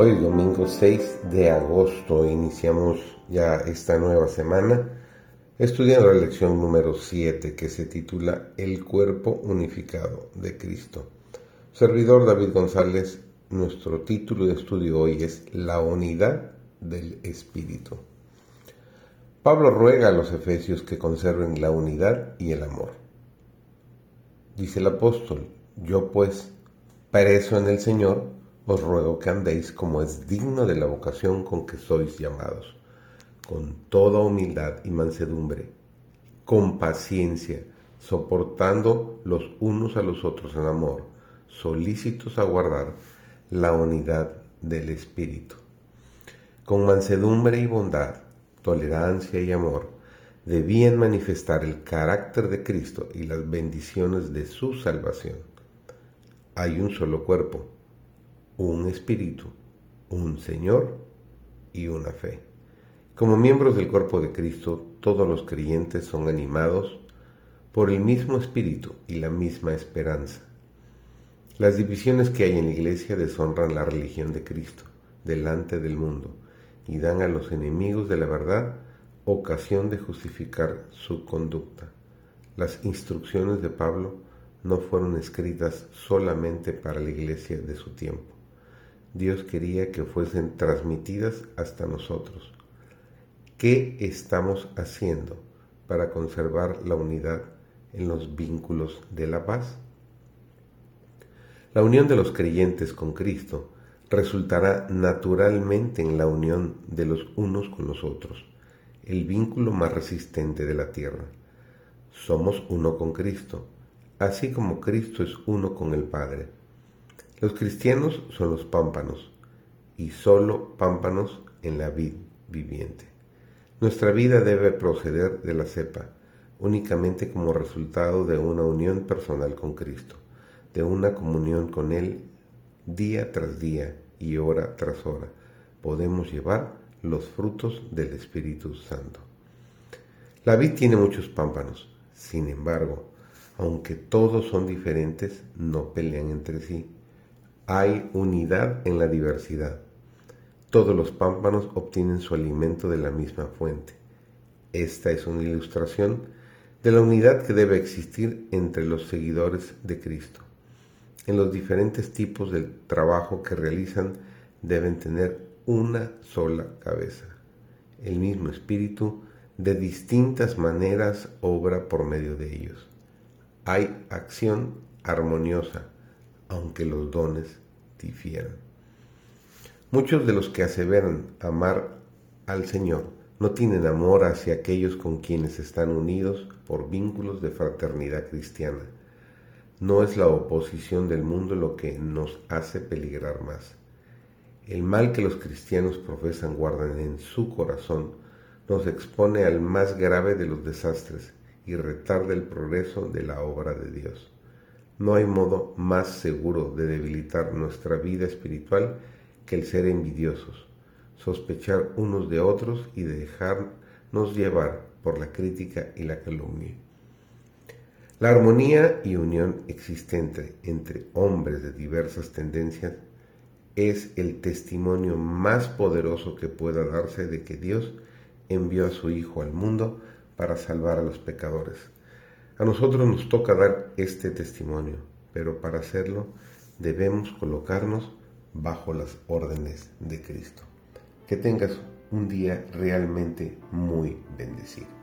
Hoy domingo 6 de agosto iniciamos ya esta nueva semana estudiando la lección número 7 que se titula El cuerpo unificado de Cristo. Servidor David González, nuestro título de estudio hoy es La unidad del Espíritu. Pablo ruega a los efesios que conserven la unidad y el amor. Dice el apóstol, yo pues, preso en el Señor, os ruego que andéis como es digno de la vocación con que sois llamados, con toda humildad y mansedumbre, con paciencia, soportando los unos a los otros en amor, solícitos a guardar la unidad del Espíritu. Con mansedumbre y bondad, tolerancia y amor, debían manifestar el carácter de Cristo y las bendiciones de su salvación. Hay un solo cuerpo un espíritu, un Señor y una fe. Como miembros del cuerpo de Cristo, todos los creyentes son animados por el mismo espíritu y la misma esperanza. Las divisiones que hay en la iglesia deshonran la religión de Cristo delante del mundo y dan a los enemigos de la verdad ocasión de justificar su conducta. Las instrucciones de Pablo no fueron escritas solamente para la iglesia de su tiempo Dios quería que fuesen transmitidas hasta nosotros. ¿Qué estamos haciendo para conservar la unidad en los vínculos de la paz? La unión de los creyentes con Cristo resultará naturalmente en la unión de los unos con los otros, el vínculo más resistente de la tierra. Somos uno con Cristo, así como Cristo es uno con el Padre. Los cristianos son los pámpanos y solo pámpanos en la vid viviente. Nuestra vida debe proceder de la cepa únicamente como resultado de una unión personal con Cristo, de una comunión con Él día tras día y hora tras hora. Podemos llevar los frutos del Espíritu Santo. La vid tiene muchos pámpanos, sin embargo, aunque todos son diferentes, no pelean entre sí hay unidad en la diversidad. Todos los pámpanos obtienen su alimento de la misma fuente. Esta es una ilustración de la unidad que debe existir entre los seguidores de Cristo. En los diferentes tipos de trabajo que realizan deben tener una sola cabeza. El mismo espíritu de distintas maneras obra por medio de ellos. Hay acción armoniosa aunque los dones difieran. Muchos de los que aseveran amar al Señor no tienen amor hacia aquellos con quienes están unidos por vínculos de fraternidad cristiana. No es la oposición del mundo lo que nos hace peligrar más. El mal que los cristianos profesan guardan en su corazón nos expone al más grave de los desastres y retarda el progreso de la obra de Dios. No hay modo más seguro de debilitar nuestra vida espiritual que el ser envidiosos, sospechar unos de otros y dejarnos llevar por la crítica y la calumnia. La armonía y unión existente entre hombres de diversas tendencias es el testimonio más poderoso que pueda darse de que Dios envió a su Hijo al mundo para salvar a los pecadores. A nosotros nos toca dar este testimonio, pero para hacerlo debemos colocarnos bajo las órdenes de Cristo. Que tengas un día realmente muy bendecido.